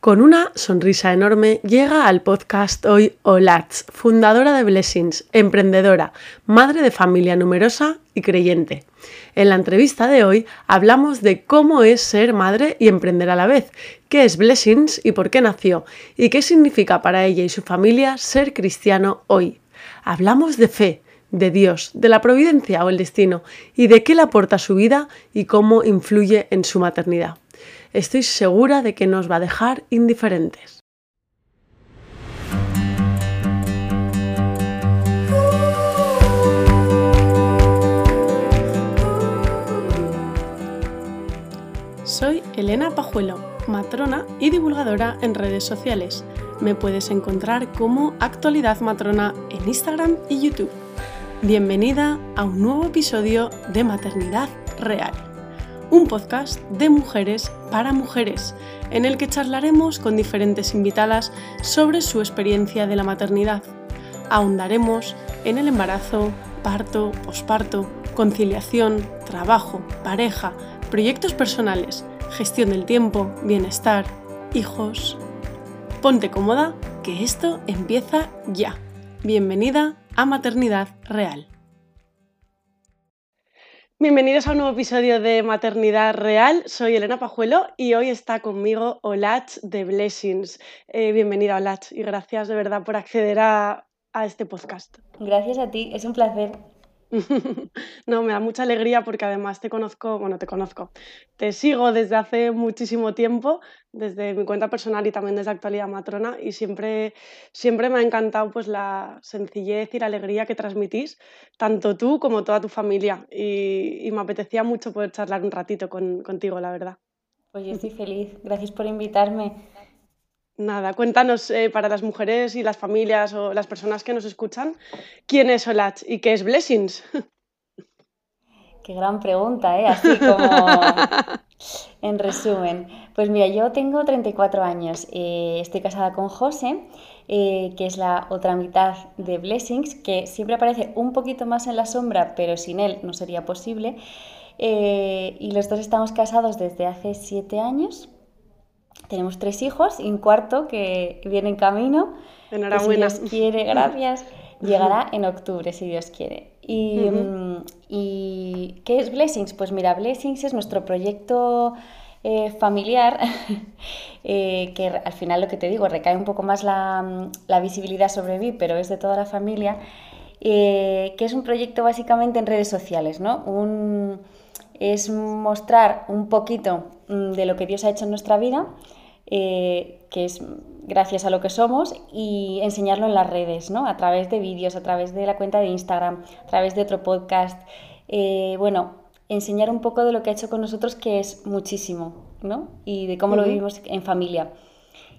Con una sonrisa enorme llega al podcast hoy Olatz, fundadora de Blessings, emprendedora, madre de familia numerosa y creyente. En la entrevista de hoy hablamos de cómo es ser madre y emprender a la vez, qué es Blessings y por qué nació, y qué significa para ella y su familia ser cristiano hoy. Hablamos de fe, de Dios, de la providencia o el destino, y de qué le aporta a su vida y cómo influye en su maternidad estoy segura de que nos va a dejar indiferentes. Soy Elena Pajuelo, matrona y divulgadora en redes sociales. Me puedes encontrar como Actualidad Matrona en Instagram y YouTube. Bienvenida a un nuevo episodio de Maternidad Real un podcast de mujeres para mujeres, en el que charlaremos con diferentes invitadas sobre su experiencia de la maternidad. Ahondaremos en el embarazo, parto, posparto, conciliación, trabajo, pareja, proyectos personales, gestión del tiempo, bienestar, hijos. Ponte cómoda, que esto empieza ya. Bienvenida a Maternidad Real. Bienvenidos a un nuevo episodio de Maternidad Real. Soy Elena Pajuelo y hoy está conmigo Olach de Blessings. Eh, bienvenida Olach y gracias de verdad por acceder a este podcast. Gracias a ti, es un placer. no, me da mucha alegría porque además te conozco, bueno, te conozco, te sigo desde hace muchísimo tiempo, desde mi cuenta personal y también desde Actualidad Matrona y siempre, siempre me ha encantado pues la sencillez y la alegría que transmitís, tanto tú como toda tu familia y, me apetecía mucho poder charlar un ratito contigo, la verdad. Pues yo estoy feliz, gracias por invitarme. Nada, cuéntanos eh, para las mujeres y las familias o las personas que nos escuchan, ¿quién es Olach y qué es Blessings? Qué gran pregunta, ¿eh? Así como en resumen. Pues mira, yo tengo 34 años, eh, estoy casada con José, eh, que es la otra mitad de Blessings, que siempre aparece un poquito más en la sombra, pero sin él no sería posible. y los dos estamos casados desde hace 7 años tenemos tres hijos y un cuarto que viene en camino. Enhorabuena. si Dios quiere, gracias. Llegará en octubre, si Dios quiere. Y, mm, y, qué es Blessings? Pues mira, Blessings es nuestro proyecto eh, familiar, eh, que al final lo que te digo, recae un poco más la, la visibilidad sobre mí, pero es de toda la familia, eh, que es un proyecto básicamente en redes sociales, ¿no? Un, es mostrar un poquito mm, de lo que Dios ha hecho en nuestra vida, eh, que es gracias a lo que somos, y enseñarlo en las redes, ¿no? A través de vídeos, a través de la cuenta de Instagram, a través de otro podcast. Eh, bueno, enseñar un poco de lo que ha hecho con nosotros, que es muchísimo, ¿no? Y de cómo lo vivimos en familia.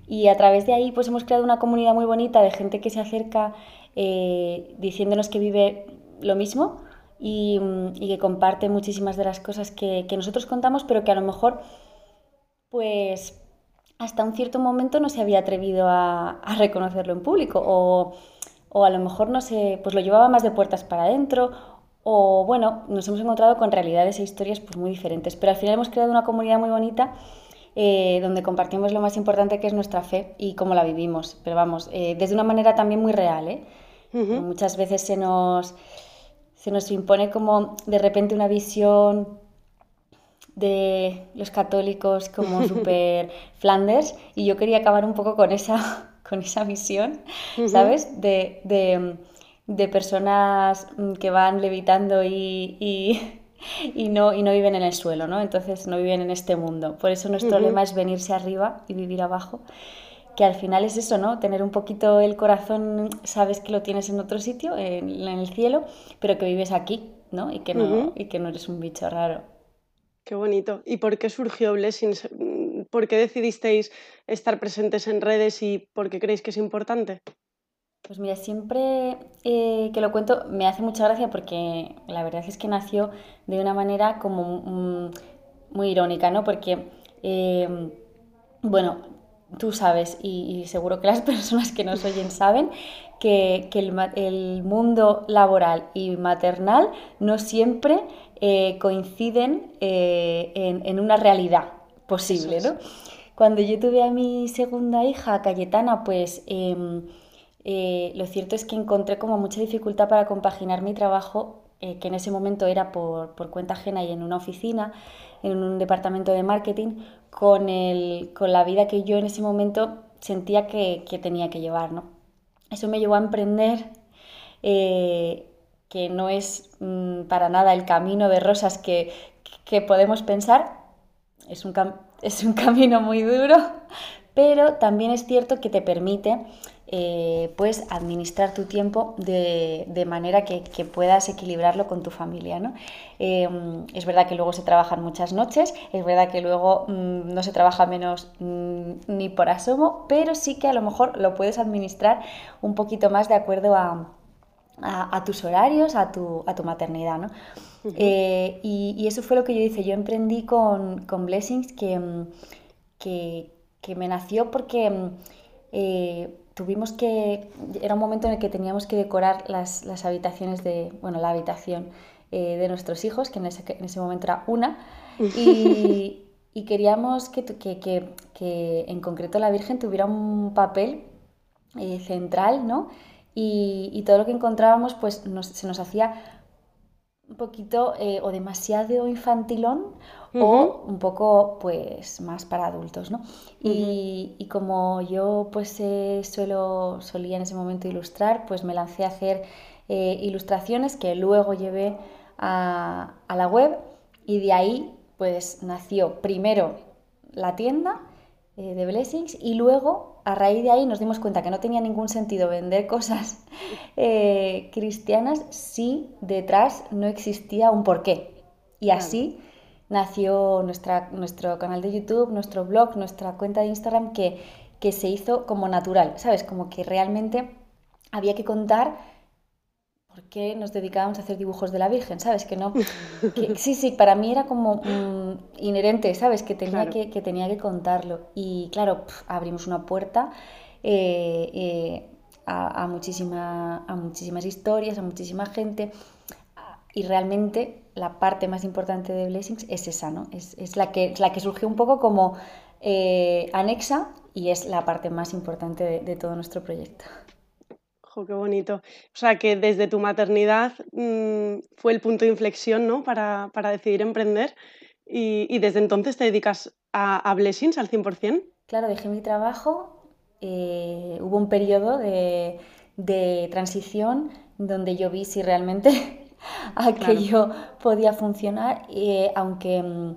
Y a través de ahí, pues hemos creado una comunidad muy bonita de gente que se acerca eh, diciéndonos que vive lo mismo y, que comparte muchísimas de las cosas que, nosotros contamos, pero que a lo mejor, pues, hasta un cierto momento no se había atrevido a, reconocerlo en público o, o, a lo mejor no sé, pues lo llevaba más de puertas para adentro o bueno, nos hemos encontrado con realidades e historias pues muy diferentes, pero al final hemos creado una comunidad muy bonita eh, donde compartimos lo más importante que es nuestra fe y cómo la vivimos, pero vamos, eh, desde una manera también muy real, ¿eh? Muchas veces se nos se nos impone como de repente una visión de los católicos como super Flanders y yo quería acabar un poco con esa, con esa visión, ¿sabes? De, de, personas mm, que van levitando y, y, no, y no viven en el suelo, ¿no? Entonces no viven en este mundo. Por eso nuestro lema es venirse arriba y vivir abajo que al final es eso, ¿no? Tener un poquito el corazón, sabes que lo tienes en otro sitio, en, el cielo, pero que vives aquí, ¿no? Y que no, y que no eres un bicho raro. Qué bonito. ¿Y por qué surgió Blessings? ¿Por qué decidisteis estar presentes en redes y por qué creéis que es importante? Pues mira, siempre eh, que lo cuento me hace mucha gracia porque la verdad es que nació de una manera como muy irónica, ¿no? Porque, eh, bueno, tú sabes, y, seguro que las personas que nos oyen saben, que, el, mundo laboral y maternal no siempre eh, coinciden eh, en, una realidad posible, ¿no? cuando yo tuve a mi segunda hija, Cayetana, pues em, eh, lo cierto es que encontré como mucha dificultad para compaginar mi trabajo, eh, que en ese momento era por, por, cuenta ajena y en una oficina, en un departamento de marketing, con, el, con la vida que yo en ese momento sentía que, que tenía que llevar. ¿no? Eso me llevó a emprender, eh, que no es mm, para nada el camino de rosas que, que podemos pensar, es un, es un camino muy duro, pero también es cierto que te permite eh, pues administrar tu tiempo de, de manera que, que, puedas equilibrarlo con tu familia. ¿no? Eh, es verdad que luego se trabajan muchas noches, es verdad que luego mmm, no se trabaja menos mmm, ni por asomo, pero sí que a lo mejor lo puedes administrar un poquito más de acuerdo a, a, a tus horarios, a tu, a tu maternidad. ¿no? Uh -huh. eh, y, y, eso fue lo que yo hice. Yo emprendí con, con Blessings que, que, que me nació porque eh, tuvimos que, era un momento en el que teníamos que decorar las, las habitaciones de, bueno, la habitación eh, de nuestros hijos, que en ese, en ese, momento era una, y, y queríamos que, que, que, que, en concreto la Virgen tuviera un papel eh, central, ¿no? Y, y, todo lo que encontrábamos pues nos, se nos hacía un poquito eh, o demasiado infantilón uh -huh. o un poco pues más para adultos, ¿no? Uh -huh. y, como yo pues eh, suelo, solía en ese momento ilustrar, pues me lancé a hacer eh, ilustraciones que luego llevé a, a, la web y de ahí pues nació primero la tienda de Blessings y luego a raíz de ahí nos dimos cuenta que no tenía ningún sentido vender cosas eh, cristianas si detrás no existía un porqué. Y así nació nuestra, nuestro canal de YouTube, nuestro blog, nuestra cuenta de Instagram que, que se hizo como natural, ¿sabes? Como que realmente había que contar qué nos dedicábamos a hacer dibujos de la Virgen, ¿sabes? Que no... Que, sí, sí, para mí era como mmm, inherente, ¿sabes? Que tenía, claro. que, que, tenía que contarlo. Y claro, pff, abrimos una puerta eh, eh, a, a, muchísima, a muchísimas historias, a muchísima gente. Y realmente la parte más importante de Blessings es esa, ¿no? Es, es la, que, la que surgió un poco como eh, anexa y es la parte más importante de, de todo nuestro proyecto. Oh, qué bonito. O sea, que desde tu maternidad mmm, fue el punto de inflexión, ¿no? Para, para decidir emprender. Y, y, desde entonces te dedicas a, a Blessings al 100%. Claro, dejé mi trabajo. Eh, hubo un periodo de, de, transición donde yo vi si realmente aquello claro. podía funcionar, eh, aunque mm,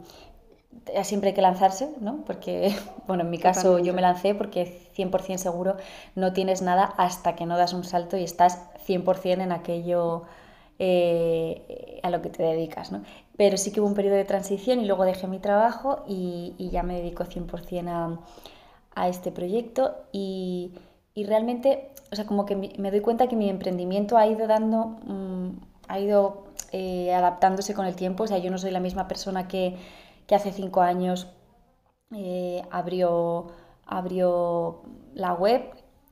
siempre hay que lanzarse, ¿no? Porque, bueno, en mi caso Totalmente. yo me lancé porque 100% seguro no tienes nada hasta que no das un salto y estás 100% en aquello eh, a lo que te dedicas, ¿no? Pero sí que hubo un periodo de transición y luego dejé mi trabajo y, y ya me dedico 100% a, a, este proyecto y, y, realmente, o sea, como que me doy cuenta que mi emprendimiento ha ido dando, um, ha ido eh, adaptándose con el tiempo, o sea, yo no soy la misma persona que que hace cinco años eh, abrió, abrió la web.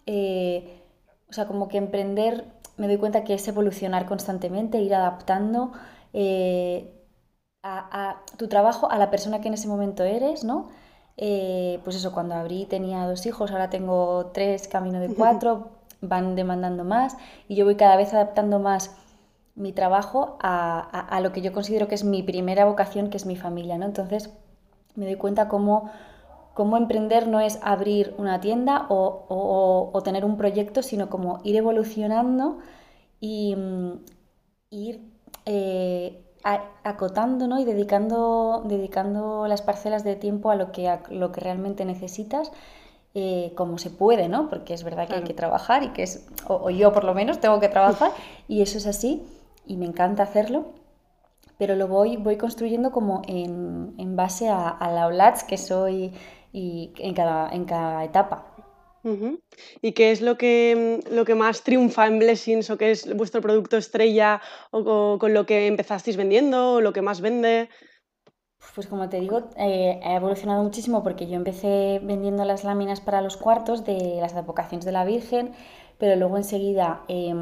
Eh, o sea, como que emprender, me doy cuenta que es evolucionar constantemente, ir adaptando eh, a, a, tu trabajo a la persona que en ese momento eres, ¿no? Eh, pues eso, cuando abrí tenía dos hijos, ahora tengo tres, camino de cuatro, van demandando más y yo voy cada vez adaptando más mi trabajo a, a, a, lo que yo considero que es mi primera vocación, que es mi familia, ¿no? Entonces me doy cuenta cómo, cómo emprender no es abrir una tienda o, o, o tener un proyecto, sino como ir evolucionando y, y ir eh, acotando ¿no? y dedicando, dedicando las parcelas de tiempo a lo que, a lo que realmente necesitas. Eh, como se puede, ¿no? Porque es verdad que claro. hay que trabajar y que es, o, o, yo por lo menos tengo que trabajar y eso es así y me encanta hacerlo, pero lo voy, voy construyendo como en, en base a, a, la OLATS que soy y en cada, en cada etapa. Uh -huh. ¿Y qué es lo que, lo que más triunfa en Blessings o qué es vuestro producto estrella o, o con lo que empezasteis vendiendo o lo que más vende? Pues como te digo, eh, ha evolucionado muchísimo porque yo empecé vendiendo las láminas para los cuartos de las advocaciones de la Virgen, pero luego enseguida eh,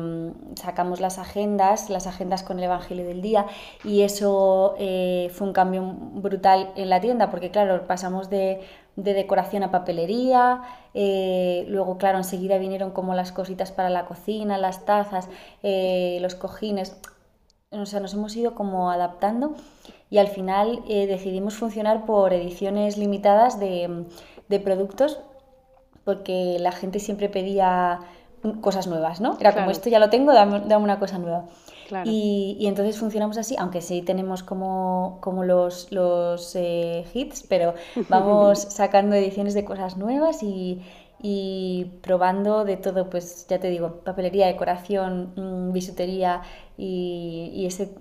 sacamos las agendas, las agendas con el Evangelio del Día, y eso eh, fue un cambio brutal en la tienda, porque claro, pasamos de, de decoración a papelería, eh, luego claro, enseguida vinieron como las cositas para la cocina, las tazas, eh, los cojines, o sea, nos hemos ido como adaptando y al final eh, decidimos funcionar por ediciones limitadas de, productos porque la gente siempre pedía cosas nuevas, ¿no? Era como esto ya lo tengo, dame, una cosa nueva. Y, entonces funcionamos así, aunque sí tenemos como, como los, los eh, hits, pero vamos sacando ediciones de cosas nuevas y, probando de todo, pues ya te digo, papelería, decoración, mm, bisutería y, ese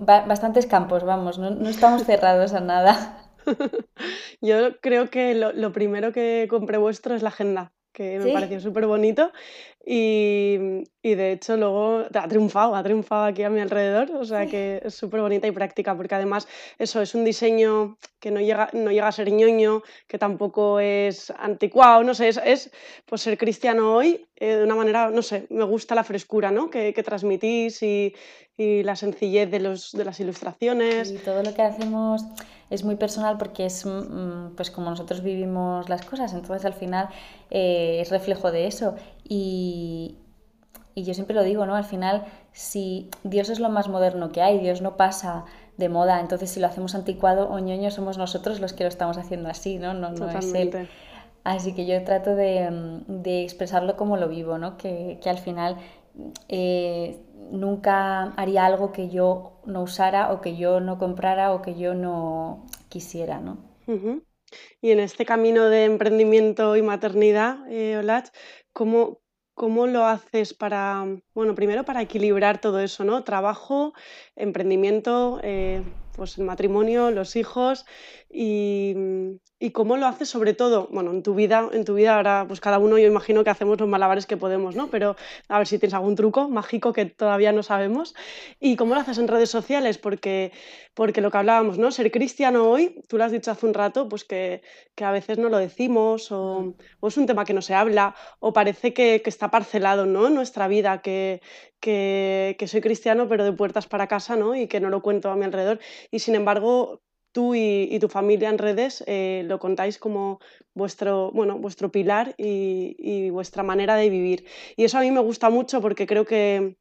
bastantes campos, vamos, no, no, estamos cerrados a nada. Yo creo que lo, lo, primero que compré vuestro es la agenda que me pareció súper bonito y, y, de hecho luego ha triunfado, ha triunfado aquí a mi alrededor, o sea que es súper bonita y práctica porque además eso es un diseño que no llega, no llega a ser ñoño, que tampoco es anticuado, no sé, es, es pues ser cristiano hoy eh, de una manera, no sé, me gusta la frescura ¿no? que, que transmitís y, y, la sencillez de, los, de las ilustraciones. Y todo lo que hacemos es muy personal porque es mm, pues como nosotros vivimos las cosas, entonces al final eh, es reflejo de eso. Y, y yo siempre lo digo, ¿no? Al final, si Dios es lo más moderno que hay, Dios no pasa de moda, entonces si lo hacemos anticuado o ñoño somos nosotros los que lo estamos haciendo así, ¿no? No, no es él. Así que yo trato de, de, expresarlo como lo vivo, ¿no? Que, que al final eh, nunca haría algo que yo no usara o que yo no comprara o que yo no quisiera, ¿no? Y en este camino de emprendimiento y maternidad, eh, ¿cómo, ¿cómo lo haces para, bueno, primero para equilibrar todo eso, ¿no? Trabajo, emprendimiento, eh, pues el matrimonio, los hijos y, y, cómo lo haces sobre todo, bueno, en tu vida, en tu vida ahora pues cada uno yo imagino que hacemos los malabares que podemos, ¿no? Pero a ver si tienes algún truco mágico que todavía no sabemos y cómo lo haces en redes sociales porque porque lo que hablábamos, ¿no? Ser cristiano hoy, tú lo has dicho hace un rato, pues que, que a veces no lo decimos o, o, es un tema que no se habla o parece que, que está parcelado, ¿no? En nuestra vida, que, que, que soy cristiano pero de puertas para casa, ¿no? Y que no lo cuento a mi alrededor y sin embargo tú y, tu familia en redes eh, lo contáis como vuestro, bueno, vuestro pilar y, vuestra manera de vivir. Y eso a mí me gusta mucho porque creo que,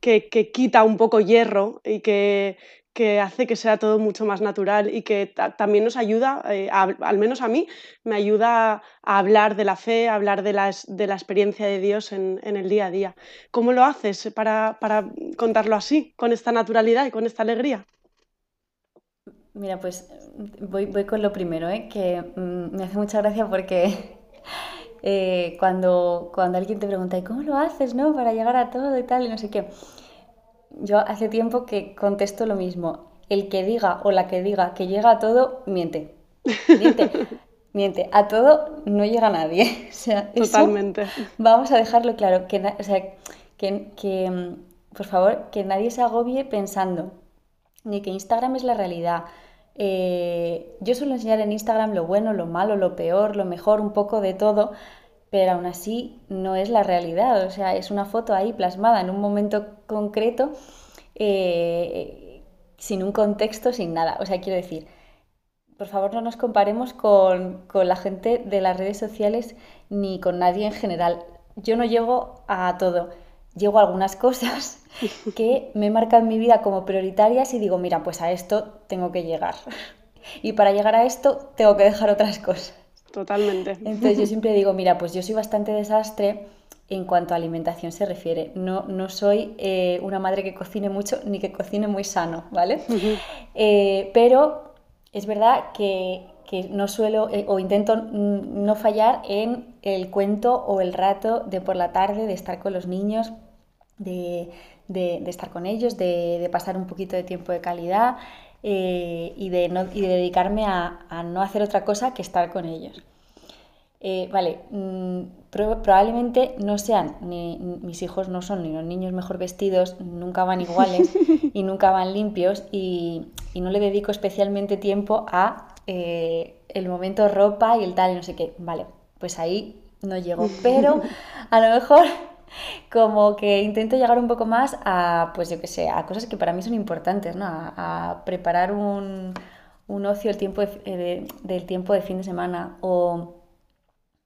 que, quita un poco hierro y que, que hace que sea todo mucho más natural y que también nos ayuda, eh, al menos a mí, me ayuda a hablar de la fe, a hablar de la, de la experiencia de Dios en, en, el día a día. ¿Cómo lo haces para, para contarlo así, con esta naturalidad y con esta alegría? Mira, pues voy, voy con lo primero, ¿eh? que mm, me hace mucha gracia porque eh, cuando, cuando alguien te pregunta, ¿y cómo lo haces, no? Para llegar a todo y tal, y no sé qué. Yo hace tiempo que contesto lo mismo. El que diga o la que diga que llega a todo, miente. Miente. miente. A todo no llega nadie. O sea, Totalmente. vamos a dejarlo claro. Que, o sea, que, que, mm, por favor, que nadie se agobie pensando ni que Instagram es la realidad. Eh, yo suelo enseñar en Instagram lo bueno, lo malo, lo peor, lo mejor, un poco de todo, pero aún así no es la realidad. O sea, es una foto ahí plasmada en un momento concreto, eh, sin un contexto, sin nada. O sea, quiero decir, por favor no nos comparemos con, con la gente de las redes sociales ni con nadie en general. Yo no llego a todo llego a algunas cosas que me marcan mi vida como prioritarias y digo, mira, pues a esto tengo que llegar. Y para llegar a esto tengo que dejar otras cosas. Totalmente. Entonces yo siempre digo, mira, pues yo soy bastante desastre en cuanto a alimentación se refiere. No, no soy eh, una madre que cocine mucho ni que cocine muy sano, ¿vale? Eh, pero es verdad que, que no suelo eh, o intento no fallar en el cuento o el rato de por la tarde, de estar con los niños, de, de, estar con ellos, de, de, pasar un poquito de tiempo de calidad eh, y, de no, y, de dedicarme a, a, no hacer otra cosa que estar con ellos. Eh, vale, mm, probablemente no sean, ni, mis hijos no son ni los niños mejor vestidos, nunca van iguales y nunca van limpios y, y no le dedico especialmente tiempo a eh, el momento ropa y el tal y no sé qué. Vale, pues ahí no llego. Pero a lo mejor como que intento llegar un poco más a, pues yo que sé, a cosas que para mí son importantes, ¿no? A, preparar un, un ocio el tiempo eh, del tiempo de fin de semana o,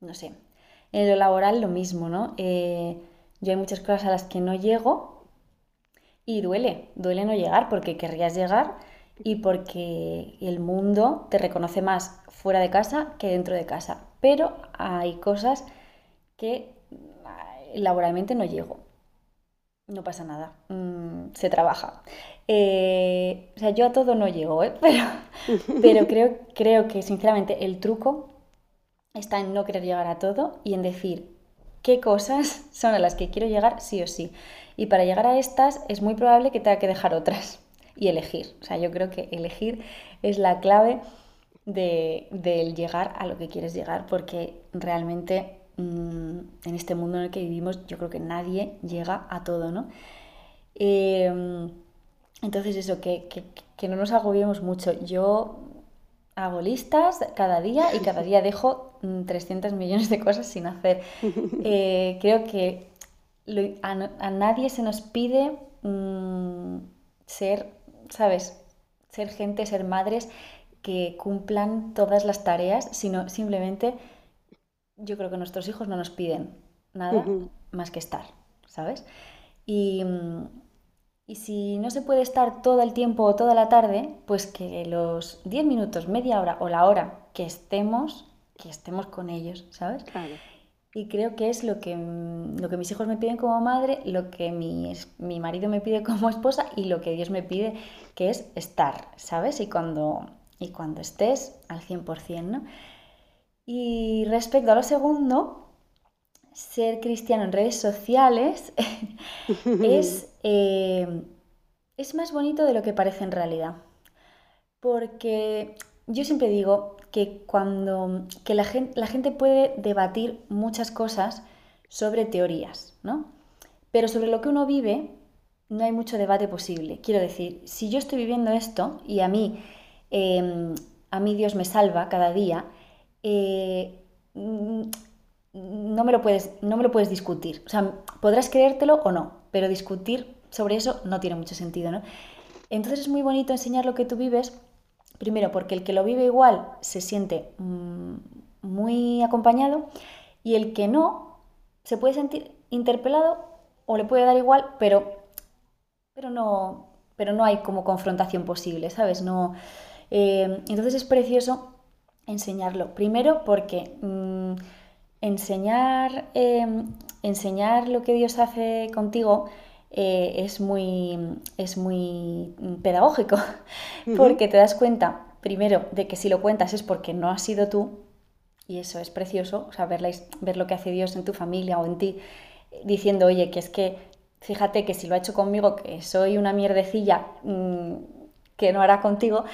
no sé, en lo laboral lo mismo, ¿no? Eh, yo hay muchas cosas a las que no llego y duele, duele no llegar porque querrías llegar y porque el mundo te reconoce más fuera de casa que dentro de casa. Pero hay cosas que laboralmente no llego. No pasa nada, mm, se trabaja. Eh, o sea, yo a todo no llego, ¿eh? pero, pero creo, creo que sinceramente el truco está en no querer llegar a todo y en decir qué cosas son a las que quiero llegar sí o sí. Y para llegar a estas es muy probable que tenga que dejar otras y elegir. O sea, yo creo que elegir es la clave de, del llegar a lo que quieres llegar, porque realmente mm, en este mundo en el que vivimos yo creo que nadie llega a todo, ¿no? Em, entonces eso, que, que, no nos agobiemos mucho. Yo hago listas cada día y cada día dejo 300 mm, millones de cosas sin hacer. Eh, creo que a, nadie se nos pide mm, ser, ¿sabes? Ser gente, ser madres que cumplan todas las tareas, sino simplemente yo creo que nuestros hijos no nos piden nada más que estar, ¿sabes? Y, y si no se puede estar todo el tiempo o toda la tarde, pues que los 10 minutos, media hora o la hora que estemos, que estemos con ellos, ¿sabes? Claro. Y creo que es lo que, mm, lo que mis hijos me piden como madre, lo que mi, mi marido me pide como esposa y lo que Dios me pide, que es estar, ¿sabes? Y cuando, y cuando estés al 100%, ¿no? Y respecto a lo segundo, ser cristiano en redes sociales es, eh, es más bonito de lo que parece en realidad. Porque yo siempre digo que cuando que la, gente, la gente puede debatir muchas cosas sobre teorías, ¿no? Pero sobre lo que uno vive no hay mucho debate posible. Quiero decir, si yo estoy viviendo esto y a mí, em, a mí Dios me salva cada día, eh, no me lo puedes, no me lo puedes discutir. O sea, podrás creértelo o no, pero discutir sobre eso no tiene mucho sentido, ¿no? Entonces es muy bonito enseñar lo que tú vives, primero porque el que lo vive igual se siente mm, muy acompañado y el que no se puede sentir interpelado o le puede dar igual, pero, pero, no, pero no hay como confrontación posible, ¿sabes? No, eh, entonces es precioso enseñarlo. Primero porque... Mm, enseñar, em, enseñar lo que Dios hace contigo eh, es, muy, es muy pedagógico, porque te das cuenta, primero, de que si lo cuentas es porque no has sido tú, y eso es precioso, o sea, ver, ver lo que hace Dios en tu familia o en ti, diciendo, oye, que es que, fíjate que si lo ha hecho conmigo, que soy una mierdecilla mm, que no hará contigo,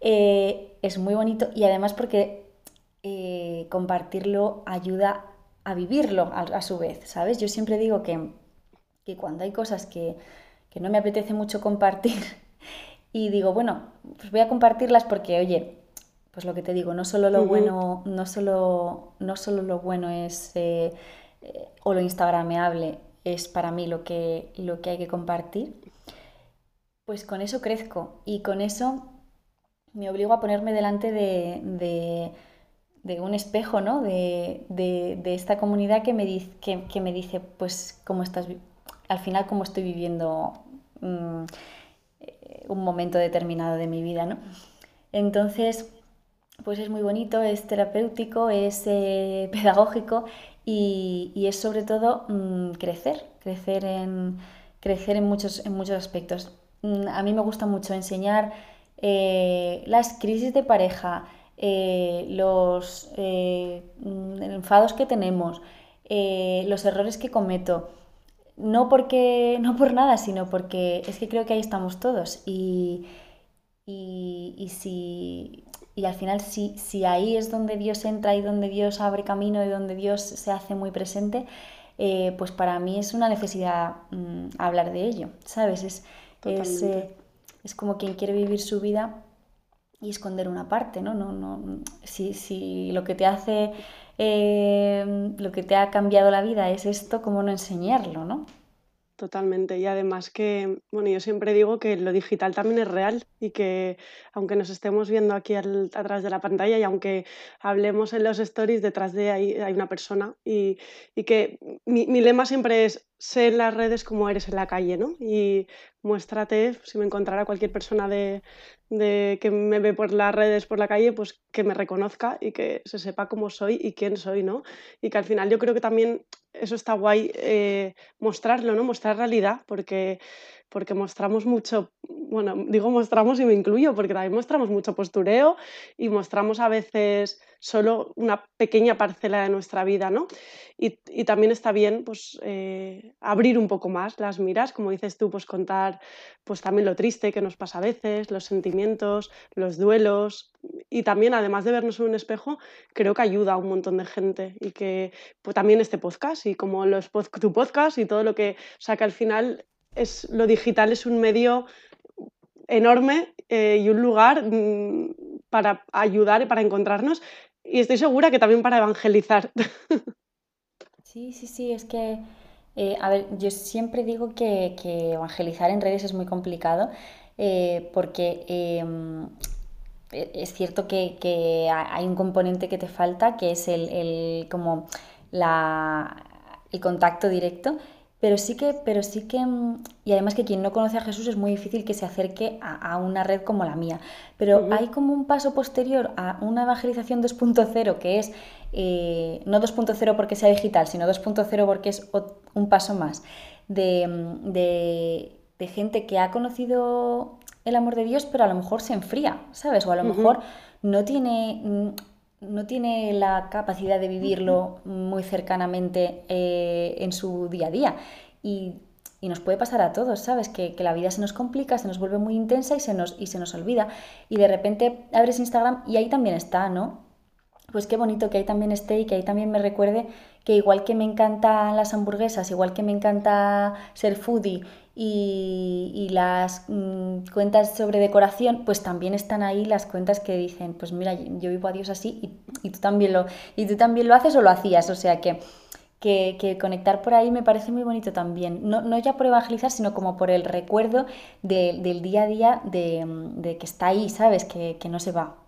eh, es muy bonito y además porque eh, compartirlo ayuda a vivirlo a, su vez, ¿sabes? Yo siempre digo que, cuando hay cosas que, no me apetece mucho compartir y digo, bueno, pues voy a compartirlas porque, oye, pues lo que te digo, no solo lo bueno, no solo, no solo lo bueno es eh, eh, o lo instagrameable es para mí lo que, lo que hay que compartir, pues con eso crezco y con eso me obligo a ponerme delante de de un espejo, ¿no? De, esta comunidad que me, dice, que, me dice, pues, cómo estás, al final, cómo estoy viviendo mm, eh, un momento determinado de mi vida, ¿no? Entonces, pues es muy bonito, es terapéutico, es eh, pedagógico y, es sobre todo mm, crecer, crecer en, crecer en, muchos, en muchos aspectos. Mm, a mí me gusta mucho enseñar eh, las crisis de pareja, los enfados que tenemos, los errores que cometo. No, porque, no por nada, sino porque es que creo que ahí estamos todos. Y, y, si, y al final, si, si, ahí es donde Dios entra y donde Dios abre camino y donde Dios se hace muy presente, pues para mí es una necesidad mm, hablar de ello, ¿sabes? Es, es, es, como quien quiere vivir su vida y esconder una parte, ¿no? no, no si, si, lo que te hace, eh, lo que te ha cambiado la vida es esto, ¿cómo no enseñarlo, no? totalmente. Y además que, bueno, yo siempre digo que lo digital también es real y que aunque nos estemos viendo aquí atrás de la pantalla y aunque hablemos en los stories, detrás de ahí hay una persona y, que mi, lema siempre es sé en las redes como eres en la calle, ¿no? Y muéstrate, si me encontrara cualquier persona de, de, que me ve por las redes, por la calle, pues que me reconozca y que se sepa cómo soy y quién soy, ¿no? Y que al final yo creo que también eso está guay eh, mostrarlo, ¿no? Mostrar realidad, porque porque mostramos mucho, bueno, digo mostramos y me incluyo, porque también mostramos mucho postureo y mostramos a veces solo una pequeña parcela de nuestra vida, ¿no? Y, y también está bien, pues, eh, abrir un poco más las miras, como dices tú, pues contar, pues también lo triste que nos pasa a veces, los sentimientos, los duelos, y también, además de vernos en un espejo, creo que ayuda a un montón de gente y que pues, también este podcast y como los tu podcast y todo lo que, que al final es, lo digital es un medio enorme eh, y un lugar mm, para ayudar y para encontrarnos y estoy segura que también para evangelizar. Sí, sí, sí, es que, eh, a ver, yo siempre digo que, evangelizar en redes es muy complicado eh, porque em, e, es cierto que, hay un componente que te falta, que es el, como el contacto directo, pero sí que, pero sí que, mm, y además que quien no conoce a Jesús es muy difícil que se acerque a, una red como la mía. Pero hay como un paso posterior a una evangelización 2.0 que es, eh, no 2.0 porque sea digital, sino 2.0 porque es un paso más de, mm, de, de, gente que ha conocido el amor de Dios, pero a lo mejor se enfría, ¿sabes? O a lo mejor no tiene mm, no tiene la capacidad de vivirlo muy cercanamente eh, en su día a día. Y, nos puede pasar a todos, ¿sabes? Que, la vida se nos complica, se nos vuelve muy intensa y se nos, y se nos olvida. Y de repente abres Instagram y ahí también está, ¿no? Pues qué bonito que ahí también esté y que ahí también me recuerde que igual que me encantan las hamburguesas, igual que me encanta ser foodie y, las mm, cuentas sobre decoración, pues también están ahí las cuentas que dicen, pues mira, yo vivo a Dios así y, tú, también lo, y tú también lo haces o lo hacías, o sea que, que, conectar por ahí me parece muy bonito también, no, ya por evangelizar, sino como por el recuerdo del día a día de, que está ahí, ¿sabes? Que, no se va.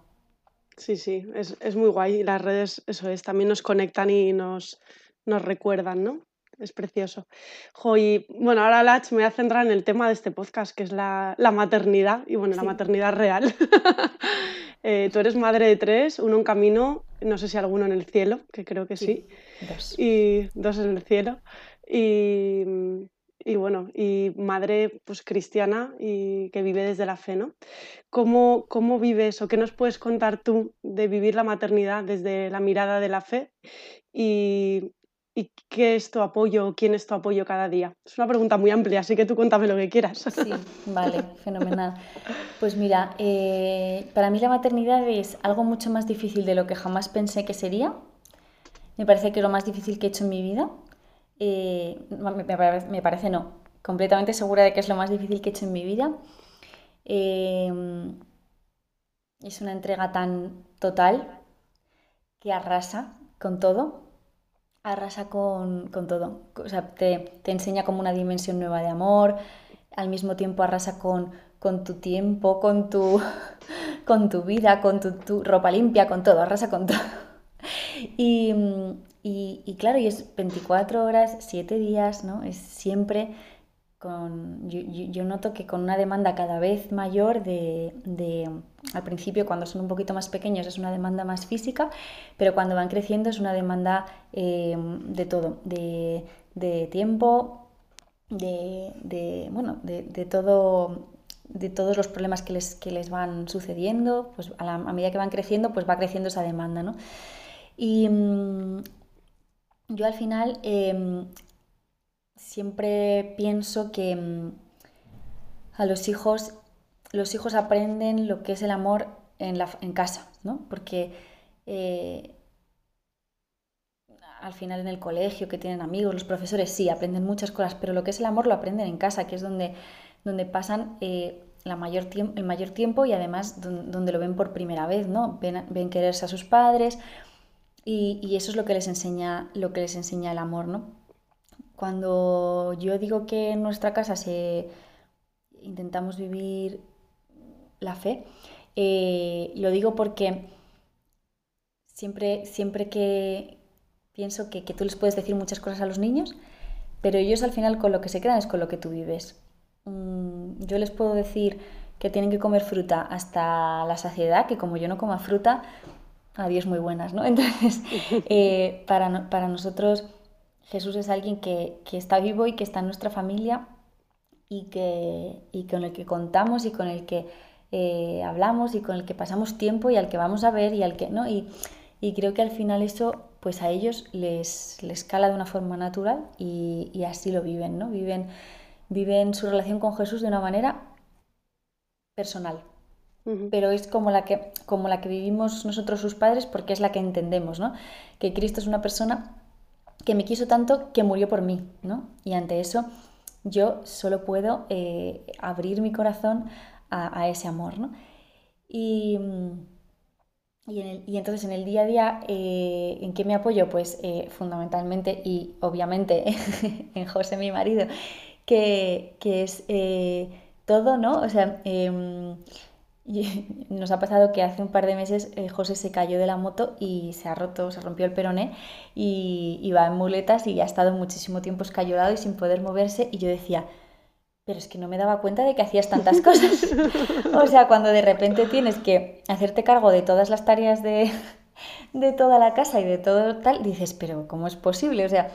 Sí, sí, es, es, muy guay. Las redes, eso es, también nos conectan y nos, nos recuerdan, ¿no? es precioso. y bueno, ahora Lach me voy a centrar en el tema de este podcast, que es la, maternidad, y bueno, la maternidad real. Eh, tú eres madre de tres, uno en camino, no sé si alguno en el cielo, que creo que sí, dos. y dos en el cielo. Y, y bueno, y madre pues cristiana y que vive desde la fe, ¿no? ¿Cómo, ¿Cómo vives o qué nos puedes contar tú de vivir la maternidad desde la mirada de la fe y, ¿Y qué es tu apoyo? ¿Quién es tu apoyo cada día? Es una pregunta muy amplia, así que tú cuéntame lo que quieras. Sí, vale, fenomenal. Pues mira, eh, para mí la maternidad es algo mucho más difícil de lo que jamás pensé que sería. Me parece que es lo más difícil que he hecho en mi vida. Eh, me, parece, no, completamente segura de que es lo más difícil que he hecho en mi vida. Eh, es una entrega tan total que arrasa con todo arrasa con, todo. O sea, te, enseña como una dimensión nueva de amor, al mismo tiempo arrasa con, con tu tiempo, con tu, con tu vida, con tu, ropa limpia, con todo, arrasa con todo. Y, y, claro, y es 24 horas, 7 días, ¿no? Es siempre yo, noto que con una demanda cada vez mayor de, al principio cuando son un poquito más pequeños es una demanda más física, pero cuando van creciendo es una demanda eh, de todo, de, tiempo, de, bueno, de, todo de todos los problemas que les, que les van sucediendo, pues a, medida que van creciendo, pues va creciendo esa demanda, ¿no? Y mm, yo al final em, siempre pienso que mm, a los hijos, los hijos aprenden lo que es el amor en, la, en casa, ¿no? Porque eh, al final en el colegio, que tienen amigos, los profesores sí, aprenden muchas cosas, pero lo que es el amor lo aprenden en casa, que es donde, donde pasan eh, el mayor tiempo y además donde, lo ven por primera vez, ¿no? Ven quererse a sus padres y, eso es lo que les enseña, lo que les enseña el amor, ¿no? cuando yo digo que en nuestra casa se intentamos vivir la fe, eh, lo digo porque siempre, siempre que pienso que, que tú les puedes decir muchas cosas a los niños, pero ellos al final con lo que se quedan es con lo que tú vives. Mm, yo les puedo decir que tienen que comer fruta hasta la saciedad, que como yo no coma fruta, adiós muy buenas, ¿no? Entonces, eh, para, para, nosotros Jesús es alguien que, que, está vivo y que está en nuestra familia y, que, y con el que contamos y con el que eh, hablamos y con el que pasamos tiempo y al que vamos a ver y al que, ¿no? Y, y creo que al final eso pues a ellos les, les cala de una forma natural y, y, así lo viven, ¿no? Viven, viven su relación con Jesús de una manera personal. Pero es como la, que, como la que vivimos nosotros sus padres porque es la que entendemos, ¿no? Que Cristo es una persona que me quiso tanto que murió por mí, ¿no? Y ante eso yo solo puedo eh, abrir mi corazón a, ese amor, ¿no? Y y, entonces en el día a día, eh, ¿en qué me apoyo? Pues eh, fundamentalmente y obviamente en José, mi marido, que, es eh, todo, ¿no? O sea, em, nos ha pasado que hace un par de meses José se cayó de la moto y se ha roto, se rompió el peroné y, y va en muletas y ha estado muchísimo tiempo escayolado y sin poder moverse y yo decía, pero es que no me daba cuenta de que hacías tantas cosas. o sea, cuando de repente tienes que hacerte cargo de todas las tareas de, de toda la casa y de todo tal, dices, pero ¿cómo es posible? O sea,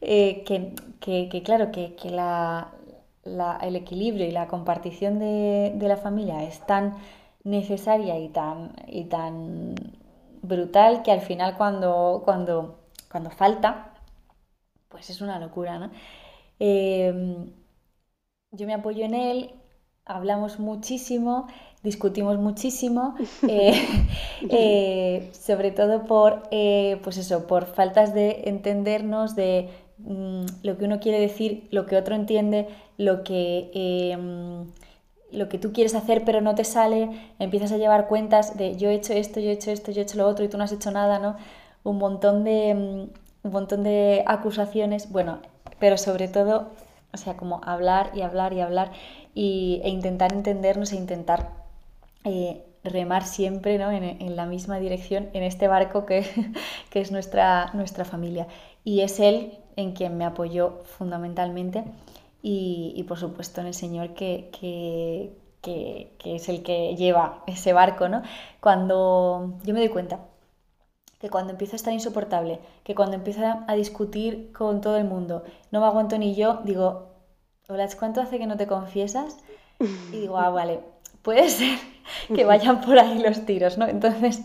eh, que, que, claro, que, que la, la, el equilibrio y la compartición de, de, la familia es tan necesaria y tan, y tan brutal que al final cuando, cuando, cuando falta, pues es una locura, ¿no? Eh, yo me apoyo en él, hablamos muchísimo, discutimos muchísimo, eh, eh, sobre todo por, eh, pues eso, por faltas de entendernos, de mm, lo que uno quiere decir, lo que otro entiende, lo que, em, lo que tú quieres hacer pero no te sale, empiezas a llevar cuentas de yo he hecho esto, yo he hecho esto, yo he hecho lo otro y tú no has hecho nada, ¿no? Un montón de, mm, un montón de acusaciones, bueno, pero sobre todo o sea, como hablar y hablar y hablar y, e intentar entendernos e intentar eh, remar siempre ¿no? en, la misma dirección en este barco que, que es nuestra, nuestra familia. Y es él en quien me apoyó fundamentalmente y, por supuesto en el Señor que, es el que lleva ese barco. ¿no? Cuando yo me doy cuenta que cuando empieza a estar insoportable, que cuando empieza a discutir con todo el mundo, no me aguanto ni yo, digo, hola, ¿cuánto hace que no te confiesas? Y digo, ah, vale, puede ser que vayan por ahí los tiros, ¿no? Entonces,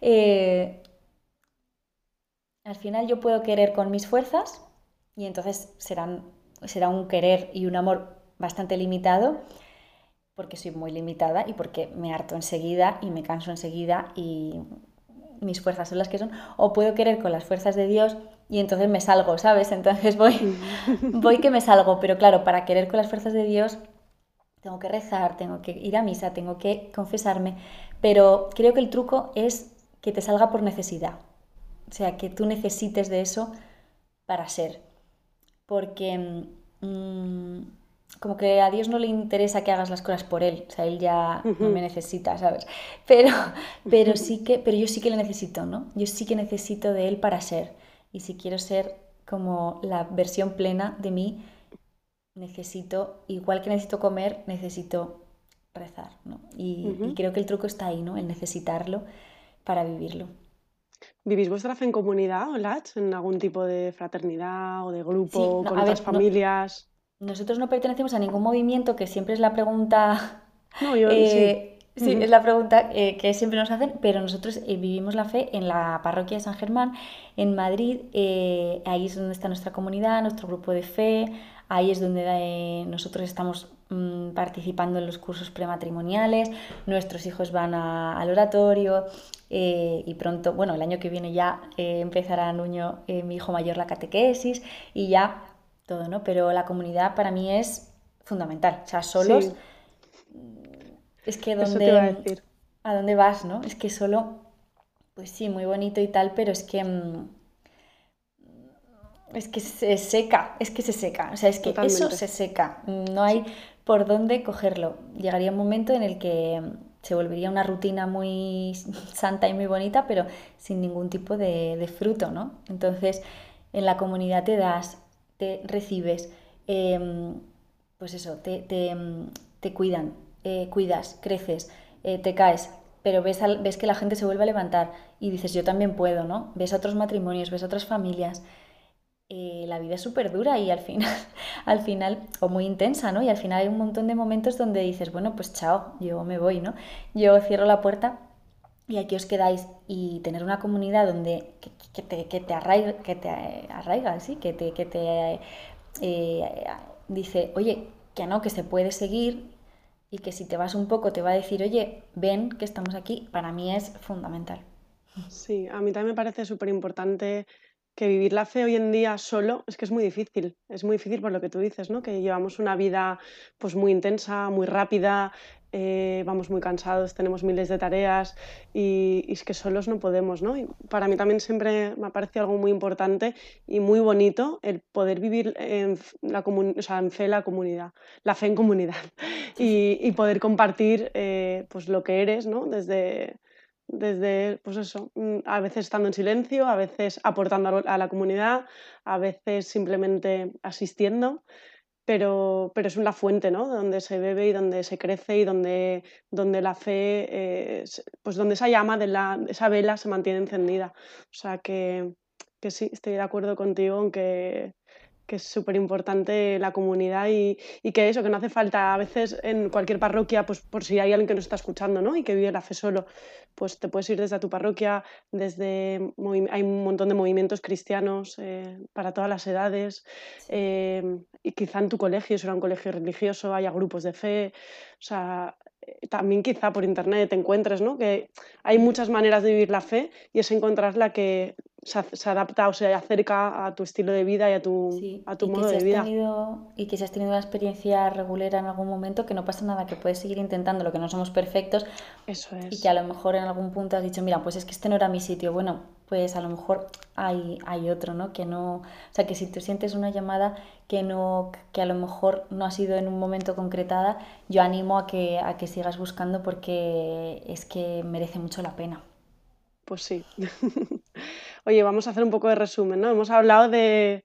eh, al final yo puedo querer con mis fuerzas y entonces serán, será un querer y un amor bastante limitado porque soy muy limitada y porque me harto enseguida y me canso enseguida y mis fuerzas son las que son, o puedo querer con las fuerzas de Dios y entonces me salgo, ¿sabes? Entonces voy, voy que me salgo, pero claro, para querer con las fuerzas de Dios tengo que rezar, tengo que ir a misa, tengo que confesarme, pero creo que el truco es que te salga por necesidad, o sea, que tú necesites de eso para ser, porque... Mm, como que a Dios no le interesa que hagas las cosas por él, o sea, él ya no me necesita, ¿sabes? Pero, pero sí que, pero yo sí que le necesito, ¿no? Yo sí que necesito de él para ser. Y si quiero ser como la versión plena de mí, necesito, igual que necesito comer, necesito rezar, ¿no? Y, creo que el truco está ahí, ¿no? El necesitarlo para vivirlo. ¿Vivís vuestra fe en comunidad, o ¿En algún tipo de fraternidad o de grupo, con otras familias? nosotros no pertenecemos a ningún movimiento, que siempre es la pregunta... No, yo, eh, sí. sí es la pregunta eh, que siempre nos hacen, pero nosotros eh, vivimos la fe en la parroquia de San Germán, en Madrid, ahí es donde está nuestra comunidad, nuestro grupo de fe, ahí es donde nosotros estamos mm, participando en los cursos prematrimoniales, nuestros hijos van al oratorio y pronto, bueno, el año que viene ya empezará Nuño, mi hijo mayor, la catequesis y ya todo, ¿no? Pero la comunidad para mí es fundamental. O sea, solos. Es que donde. a, dónde vas, no? Es que solo. Pues sí, muy bonito y tal, pero es que. Mm, es que se seca, es que se seca, o sea, es que eso se seca, no hay por dónde cogerlo. Llegaría un momento en el que se volvería una rutina muy santa y muy bonita, pero sin ningún tipo de, fruto, ¿no? Entonces, en la comunidad te das, te recibes, em, pues eso, te, te, cuidan, eh, cuidas, creces, eh, te caes, pero ves, ves que la gente se vuelve a levantar y dices, yo también puedo, ¿no? Ves otros matrimonios, ves otras familias. Eh, la vida es súper dura y al final, al final, o muy intensa, ¿no? Y al final hay un montón de momentos donde dices, bueno, pues chao, yo me voy, ¿no? Yo cierro la puerta y aquí os quedáis y tener una comunidad donde que, te, que te, arraiga, que te arraiga, ¿sí? Que te, que te eh, dice, oye, que no, que se puede seguir y que si te vas un poco te va a decir, oye, ven que estamos aquí, para mí es fundamental. Sí, a mí también me parece súper importante que vivir la fe hoy en día solo es que es muy difícil. Es muy difícil por lo que tú dices, ¿no? Que llevamos una vida pues muy intensa, muy rápida, eh, vamos muy cansados, tenemos miles de tareas y, es que solos no podemos, ¿no? Y para mí también siempre me ha parecido algo muy importante y muy bonito el poder vivir en, la o sea, en fe la comunidad, la fe en comunidad y, poder compartir eh, pues lo que eres, ¿no? Desde, desde, pues eso, mm, a veces estando en silencio, a veces aportando a la comunidad, a veces simplemente asistiendo, pero, pero es una fuente, ¿no? Donde se bebe y donde se crece y donde, donde la fe, eh, pues donde esa llama de la, esa vela se mantiene encendida. O sea que, que sí, estoy de acuerdo contigo en que que es súper importante la comunidad y, y, que eso, que no hace falta a veces en cualquier parroquia, pues por si hay alguien que nos está escuchando ¿no? y que vive la fe solo, pues te puedes ir desde tu parroquia, desde hay un montón de movimientos cristianos eh, para todas las edades eh, y quizá en tu colegio, si era un colegio religioso, haya grupos de fe, o sea, eh, también quizá por internet te encuentres, ¿no? Que hay muchas maneras de vivir la fe y es encontrar la que se, adapta o se acerca a tu estilo de vida y a tu, a tu modo de vida. y que si has tenido una experiencia regulera en algún momento, que no pasa nada, que puedes seguir intentando, lo que no somos perfectos. Eso es. Y que a lo mejor en algún punto has dicho, mira, pues es que este no era mi sitio. Bueno, pues a lo mejor hay, hay otro, ¿no? Que no. O sea, que si tú sientes una llamada que no, que a lo mejor no ha sido en un momento concretada, yo animo a que, a que sigas buscando porque es que merece mucho la pena. Pues sí. Oye, vamos a hacer un poco de resumen, ¿no? Hemos hablado de,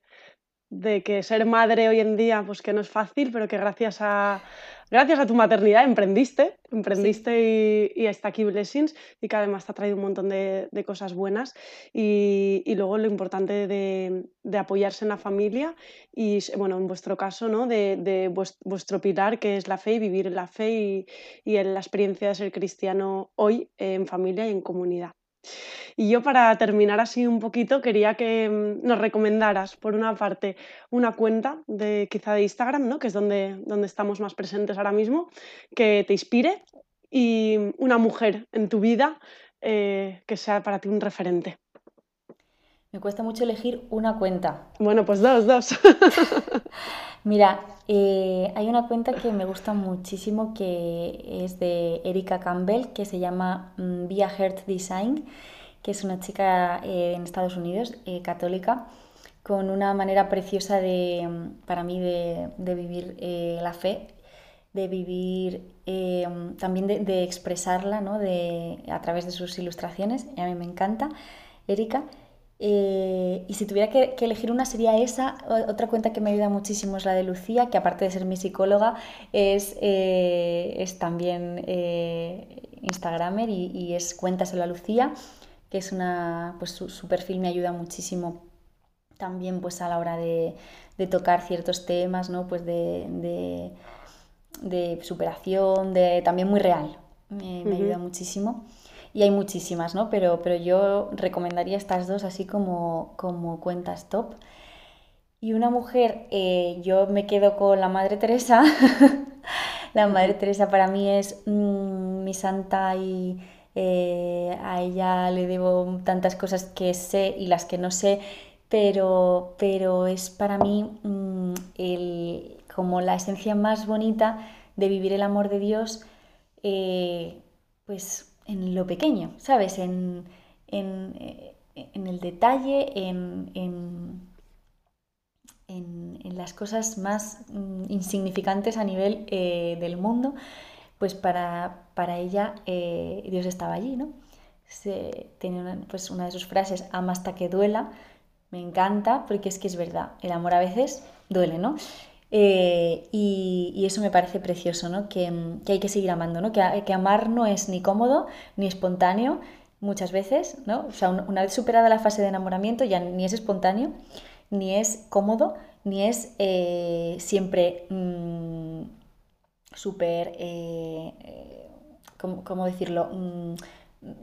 que ser madre hoy en día, pues que no es fácil, pero que gracias a, gracias a tu maternidad emprendiste, emprendiste y, y, hasta aquí Blessings y que además te ha traído un montón de, cosas buenas y, luego lo importante de, apoyarse en la familia y, bueno, en vuestro caso, ¿no? De, vuestro pilar que es la fe y vivir en la fe y, y en la experiencia de ser cristiano hoy en familia y en comunidad. Y yo para terminar así un poquito quería que mm, nos recomendaras, por una parte, una cuenta de quizá de Instagram, ¿no? que es donde, donde estamos más presentes ahora mismo, que te inspire y una mujer en tu vida eh, que sea para ti un referente. Me cuesta mucho elegir una cuenta. Bueno, pues dos, dos. Mira, eh, hay una cuenta que me gusta muchísimo que es de Erika Campbell, que se llama mm, Via Heart Design, que es una chica eh, en Estados Unidos, eh, católica, con una manera preciosa de, mm, para mí de, vivir la fe, de vivir también de, expresarla ¿no? de, a través de sus ilustraciones, y a mí me encanta, Erika. Eh, y si tuviera que, elegir una sería esa. Otra cuenta que me ayuda muchísimo es la de Lucía, que aparte de ser mi psicóloga, es, eh, es también eh, Instagramer y, es Cuéntaselo a Lucía, que es una, pues su, perfil me ayuda muchísimo también pues a la hora de, tocar ciertos temas, ¿no? Pues de, de, superación, de, también muy real. me ayuda muchísimo y hay muchísimas, ¿no? Pero, pero yo recomendaría estas dos así como, como cuentas top. Y una mujer, eh, yo me quedo con la Madre Teresa. la Madre Teresa para mí es mm, mi santa y eh, a ella le debo tantas cosas que sé y las que no sé, pero, pero es para mí mm, el, como la esencia más bonita de vivir el amor de Dios, eh, pues en lo pequeño, ¿sabes? En, en, eh, el detalle, en, en, las cosas más mm, insignificantes a nivel eh, del mundo, pues para, para ella eh, Dios estaba allí, ¿no? Se, tiene una, pues una de sus frases, ama hasta que duela, me encanta porque es que es verdad, el amor a veces duele, ¿no? Eh, y, eso me parece precioso, ¿no? Que, hay que seguir amando, ¿no? Que, que, amar no es ni cómodo ni espontáneo muchas veces, ¿no? O sea, una vez superada la fase de enamoramiento ya ni es espontáneo, ni es cómodo, ni es eh, siempre mm, súper, eh, ¿cómo, decirlo? Mm,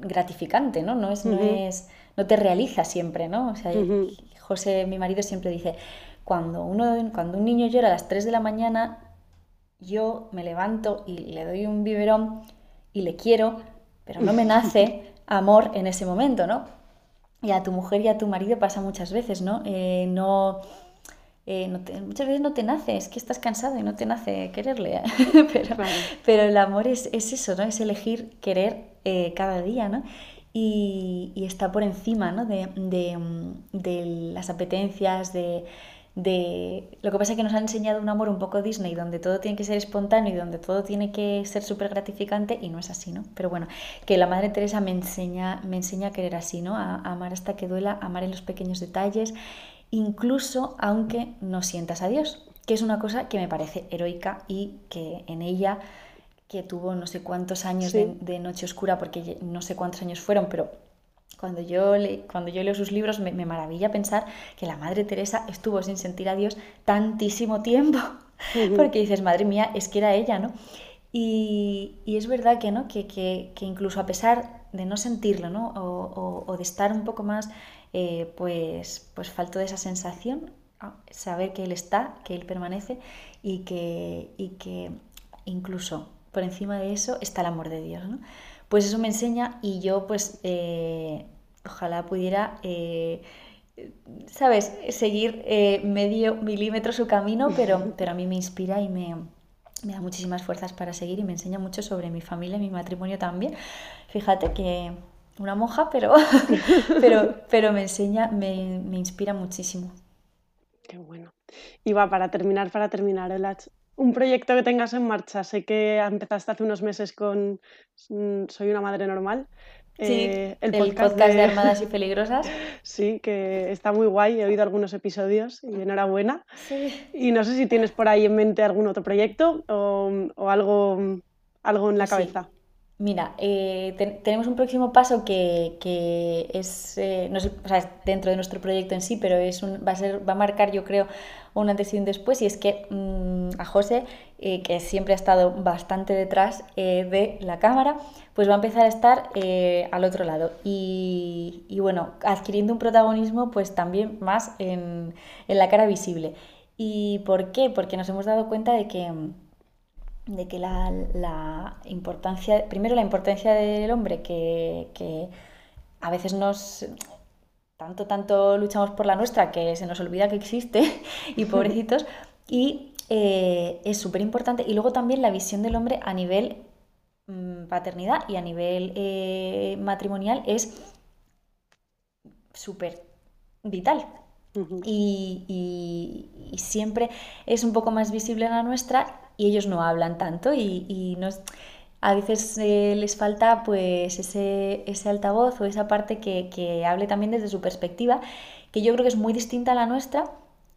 gratificante, ¿no? No, es, no, es, no te realiza siempre, ¿no? O sea, José, mi marido, siempre dice, cuando, uno, cuando un niño llora a las 3 de la mañana, yo me levanto y le doy un biberón y le quiero, pero no me nace amor en ese momento, ¿no? Y a tu mujer y a tu marido pasa muchas veces, ¿no? Eh, no, eh, muchas veces no te nace, es que estás cansado y no te nace quererle. pero, pero, el amor es, eso, ¿no? Es elegir querer eh, cada día, ¿no? Y, y, está por encima, ¿no? de, de las apetencias, de, de... Lo que pasa es que nos han enseñado un amor un poco Disney, donde todo tiene que ser espontáneo y donde todo tiene que ser súper gratificante y no es así, ¿no? Pero bueno, que la Madre Teresa me enseña, me enseña a querer así, ¿no? A, amar hasta que duela, a amar en los pequeños detalles, incluso aunque no sientas a Dios, que es una cosa que me parece heroica y que en ella que tuvo no sé cuántos años de, de, noche oscura, porque no sé cuántos años fueron, pero cuando yo, le, cuando yo leo sus libros me, maravilla pensar que la Madre Teresa estuvo sin sentir a Dios tantísimo tiempo, porque dices, madre mía, es que era ella, ¿no? Y, es verdad que, ¿no? Que, que, incluso a pesar de no sentirlo, ¿no? O, de estar un poco más, eh, pues, pues falto de esa sensación, saber que Él está, que Él permanece y que, y que incluso por encima de eso está el amor de Dios, ¿no? Pues eso me enseña y yo pues eh, ojalá pudiera, eh, ¿sabes?, seguir eh, medio milímetro su camino, pero, pero a mí me inspira y me, da muchísimas fuerzas para seguir y me enseña mucho sobre mi familia y mi matrimonio también. Fíjate que una monja, pero, pero, pero me enseña, me, inspira muchísimo. Qué bueno. Y va, para terminar, para terminar, un proyecto que tengas en marcha. Sé que empezaste hace unos meses con mm, Soy una madre normal. Sí, eh, el, podcast, de... Armadas y Peligrosas. sí, que está muy guay. He oído algunos episodios y enhorabuena. Sí. Y no sé si tienes por ahí en mente algún otro proyecto o, algo, algo en la cabeza. Mira, eh, tenemos un próximo paso que, es, eh, o sea, dentro de nuestro proyecto en sí, pero es un, va, a ser, va a marcar, yo creo, un antes y un después, y es que mm, a José, eh, que siempre ha estado bastante detrás de la cámara, pues va a empezar a estar al otro lado. Y, bueno, adquiriendo un protagonismo, pues también más en, en la cara visible. ¿Y por qué? Porque nos hemos dado cuenta de que de que la, importancia, primero la importancia del hombre, que, a veces nos, tanto, tanto luchamos por la nuestra que se nos olvida que existe y pobrecitos, y eh, es súper importante. Y luego también la visión del hombre a nivel mm, paternidad y a nivel eh, matrimonial es súper vital. y, y, siempre es un poco más visible la nuestra y ellos no hablan tanto y, y nos, a veces eh, les falta pues ese, ese, altavoz o esa parte que, que, hable también desde su perspectiva, que yo creo que es muy distinta a la nuestra,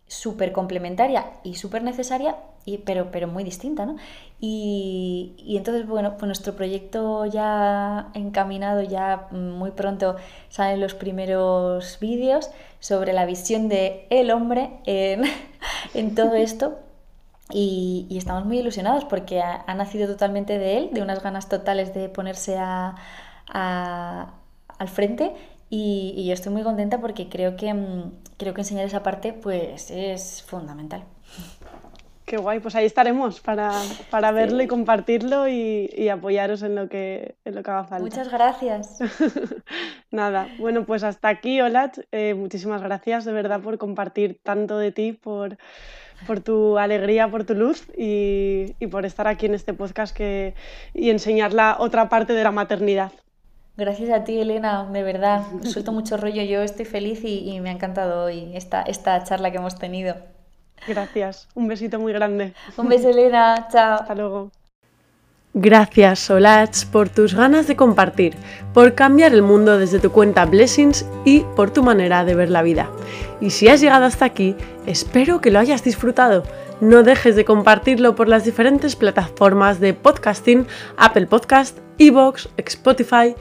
súper complementaria y súper necesaria, y, pero, pero muy distinta, ¿no? Y, y, entonces, bueno, pues nuestro proyecto ya encaminado, ya muy pronto salen los primeros vídeos sobre la visión de el hombre en, en todo esto y, estamos muy ilusionados porque ha, nacido totalmente de él, de unas ganas totales de ponerse a, al frente y, yo estoy muy contenta porque creo que, mm, creo que enseñar esa parte pues es fundamental. Qué guay, pues ahí estaremos para, verlo y compartirlo y, apoyaros en lo, que, en lo que haga falta. Muchas gracias. Nada, bueno, pues hasta aquí, Olat. Eh, muchísimas gracias de verdad por compartir tanto de ti, por por tu alegría, por tu luz y, por estar aquí en este podcast que, y enseñar la otra parte de la maternidad. Gracias a ti, Elena, de verdad. Suelto mucho rollo. Yo estoy feliz y, me ha encantado hoy esta, esta charla que hemos tenido. Gracias, un besito muy grande. Un beso, Elena, chao. Hasta luego. Gracias, Solach, por tus ganas de compartir, por cambiar el mundo desde tu cuenta Blessings y por tu manera de ver la vida. Y si has llegado hasta aquí, espero que lo hayas disfrutado. No dejes de compartirlo por las diferentes plataformas de podcasting, Apple Podcast, Evox, Spotify.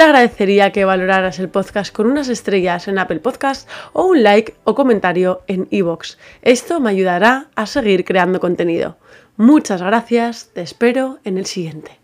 Te agradecería que valoraras el podcast con unas estrellas en Apple Podcast o un like o comentario en Evox. Esto me ayudará a seguir creando contenido. Muchas gracias, te espero en el siguiente.